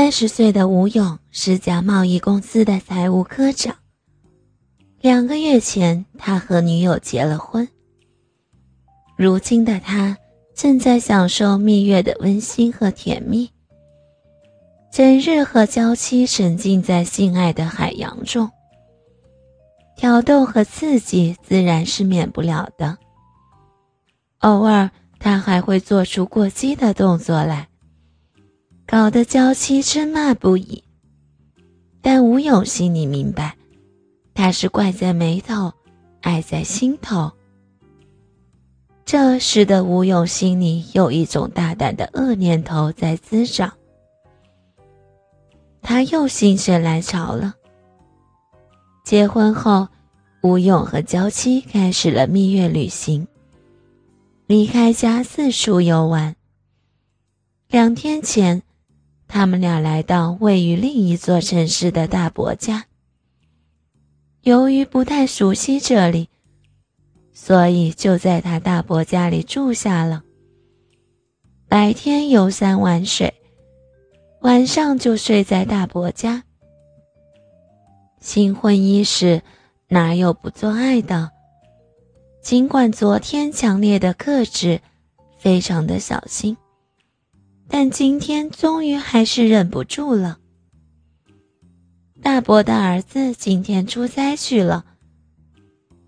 三十岁的吴勇是家贸易公司的财务科长。两个月前，他和女友结了婚。如今的他正在享受蜜月的温馨和甜蜜，整日和娇妻沉浸在性爱的海洋中。挑逗和刺激自然是免不了的，偶尔他还会做出过激的动作来。搞得娇妻嗔骂不已，但吴勇心里明白，他是怪在眉头，爱在心头。这使得吴勇心里有一种大胆的恶念头在滋长。他又心血来潮了。结婚后，吴勇和娇妻开始了蜜月旅行，离开家四处游玩。两天前。他们俩来到位于另一座城市的大伯家。由于不太熟悉这里，所以就在他大伯家里住下了。白天游山玩水，晚上就睡在大伯家。新婚伊始，哪有不做爱的？尽管昨天强烈的克制，非常的小心。但今天终于还是忍不住了。大伯的儿子今天出差去了，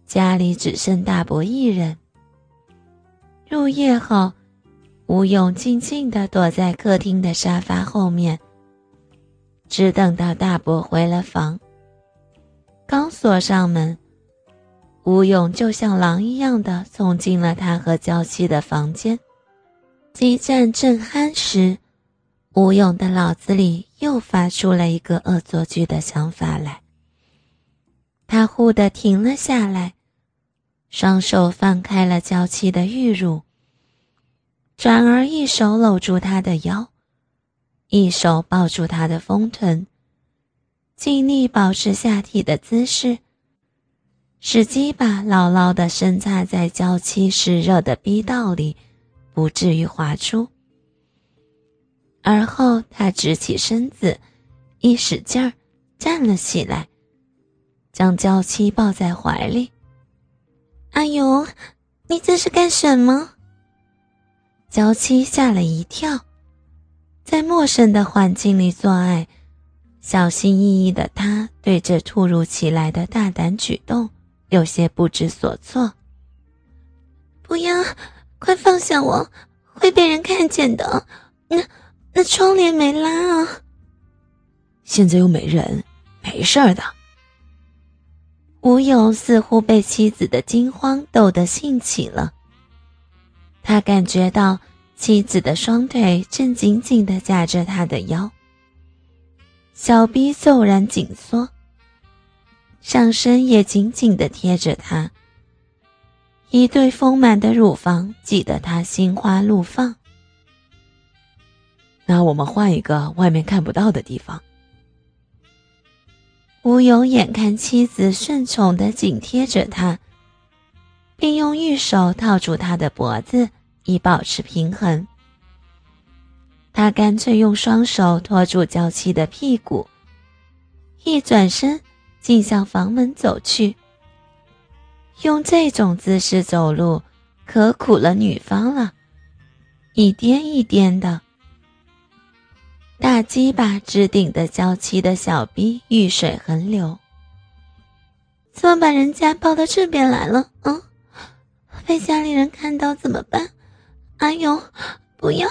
家里只剩大伯一人。入夜后，吴勇静静地躲在客厅的沙发后面，只等到大伯回了房。刚锁上门，吴勇就像狼一样的冲进了他和娇妻的房间。激战正酣时，吴勇的脑子里又发出了一个恶作剧的想法来。他忽地停了下来，双手放开了娇妻的玉乳，转而一手搂住她的腰，一手抱住她的丰臀，尽力保持下体的姿势，使鸡巴牢牢地深插在娇妻湿热的逼道里。不至于滑出。而后，他直起身子，一使劲儿，站了起来，将娇妻抱在怀里。“哎呦，你这是干什么？”娇妻吓了一跳，在陌生的环境里做爱，小心翼翼的他对这突如其来的大胆举动有些不知所措。“不要！”快放下我，会被人看见的。那那窗帘没拉啊。现在又没人，没事的。吴勇似乎被妻子的惊慌逗得兴起了，他感觉到妻子的双腿正紧紧地夹着他的腰，小臂骤然紧缩，上身也紧紧地贴着他。一对丰满的乳房挤得他心花怒放。那我们换一个外面看不到的地方。吴勇眼看妻子顺从的紧贴着他，并用玉手套住他的脖子以保持平衡。他干脆用双手托住娇妻的屁股，一转身，竟向房门走去。用这种姿势走路，可苦了女方了。一颠一颠的，大鸡巴直顶的娇妻的小逼，遇水横流。怎么把人家抱到这边来了？嗯，被家里人看到怎么办？哎呦，不要！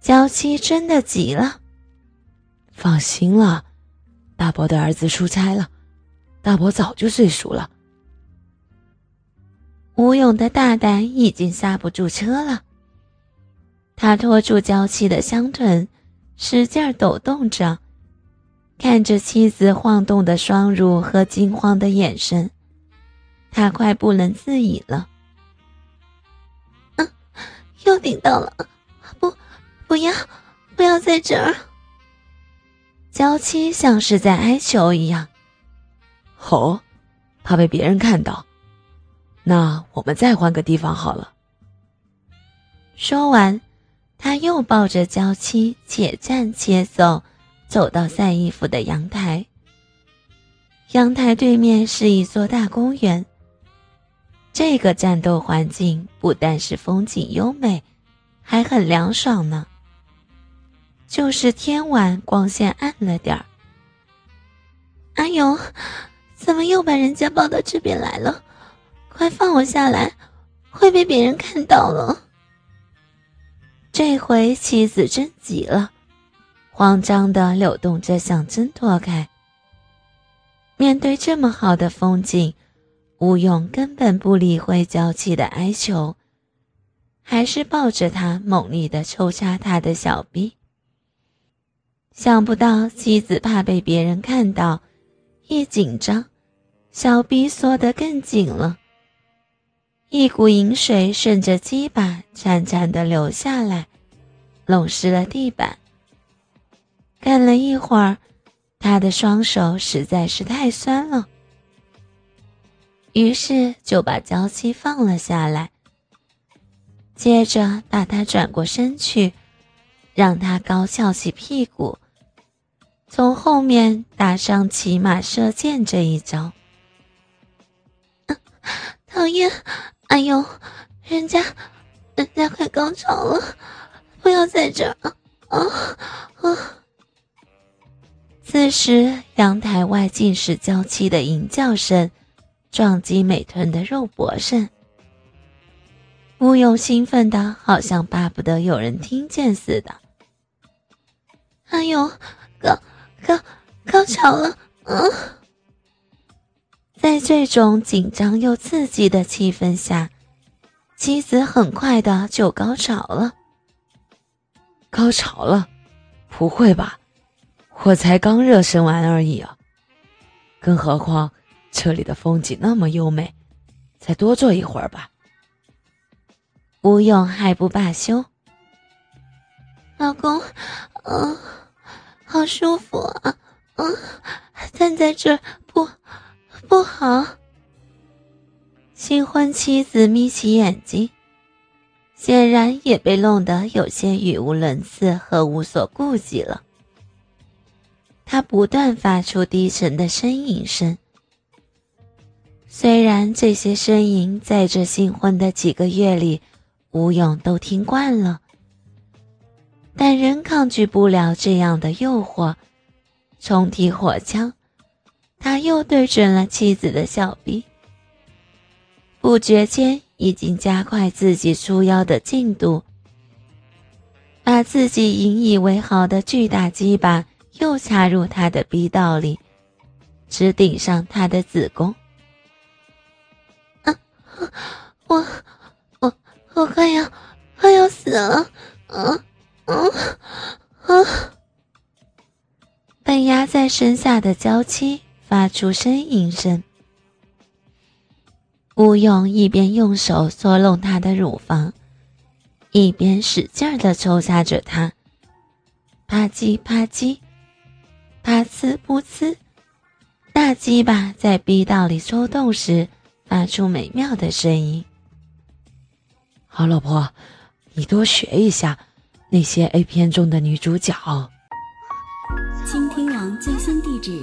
娇妻真的急了。放心了，大伯的儿子出差了，大伯早就睡熟了。吴勇的大胆已经刹不住车了，他拖住娇妻的香臀，使劲抖动着，看着妻子晃动的双乳和惊慌的眼神，他快不能自已了。嗯，又顶到了，不，不要，不要在这儿。娇妻像是在哀求一样。哦，怕被别人看到，那我们再换个地方好了。说完。他又抱着娇妻，且战且走，走到晒衣服的阳台。阳台对面是一座大公园。这个战斗环境不但是风景优美，还很凉爽呢。就是天晚光线暗了点儿。阿勇，怎么又把人家抱到这边来了？快放我下来，会被别人看到了。这回妻子真急了，慌张的扭动着想挣脱开。面对这么好的风景，吴勇根本不理会娇妻的哀求，还是抱着她猛力的抽插他的小臂。想不到妻子怕被别人看到，一紧张，小臂缩得更紧了。一股饮水顺着鸡巴潺潺的流下来，弄湿了地板。干了一会儿，他的双手实在是太酸了，于是就把娇妻放了下来，接着把他转过身去，让他高翘起屁股，从后面打上骑马射箭这一招。讨厌！哎呦，人家，人家快高潮了，不要在这儿啊啊！此时阳台外尽是娇妻的淫叫声，撞击美臀的肉搏声。吴勇兴奋的好像巴不得有人听见似的。哎呦，高高高潮了，嗯。在这种紧张又刺激的气氛下，妻子很快的就高潮了。高潮了？不会吧？我才刚热身完而已啊！更何况这里的风景那么优美，再多坐一会儿吧。吴勇还不罢休。老公，嗯，好舒服啊，嗯，站在这儿不。不好！新婚妻子眯起眼睛，显然也被弄得有些语无伦次和无所顾忌了。他不断发出低沉的呻吟声，虽然这些呻吟在这新婚的几个月里，吴勇都听惯了，但仍抗拒不了这样的诱惑，重提火枪。他又对准了妻子的小臂，不觉间已经加快自己出腰的进度，把自己引以为豪的巨大鸡巴又插入他的逼道里，直顶上他的子宫。啊，我我我快要快要死了！啊啊啊！被压在身下的娇妻。发出呻吟声。吴勇一边用手搓弄她的乳房，一边使劲的抽插着她，啪叽啪叽，啪呲噗呲，大鸡巴在逼道里抽动时发出美妙的声音。好老婆，你多学一下那些 A 片中的女主角。倾听网最新地址。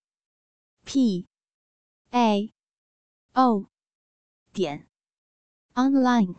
p a o 点 online。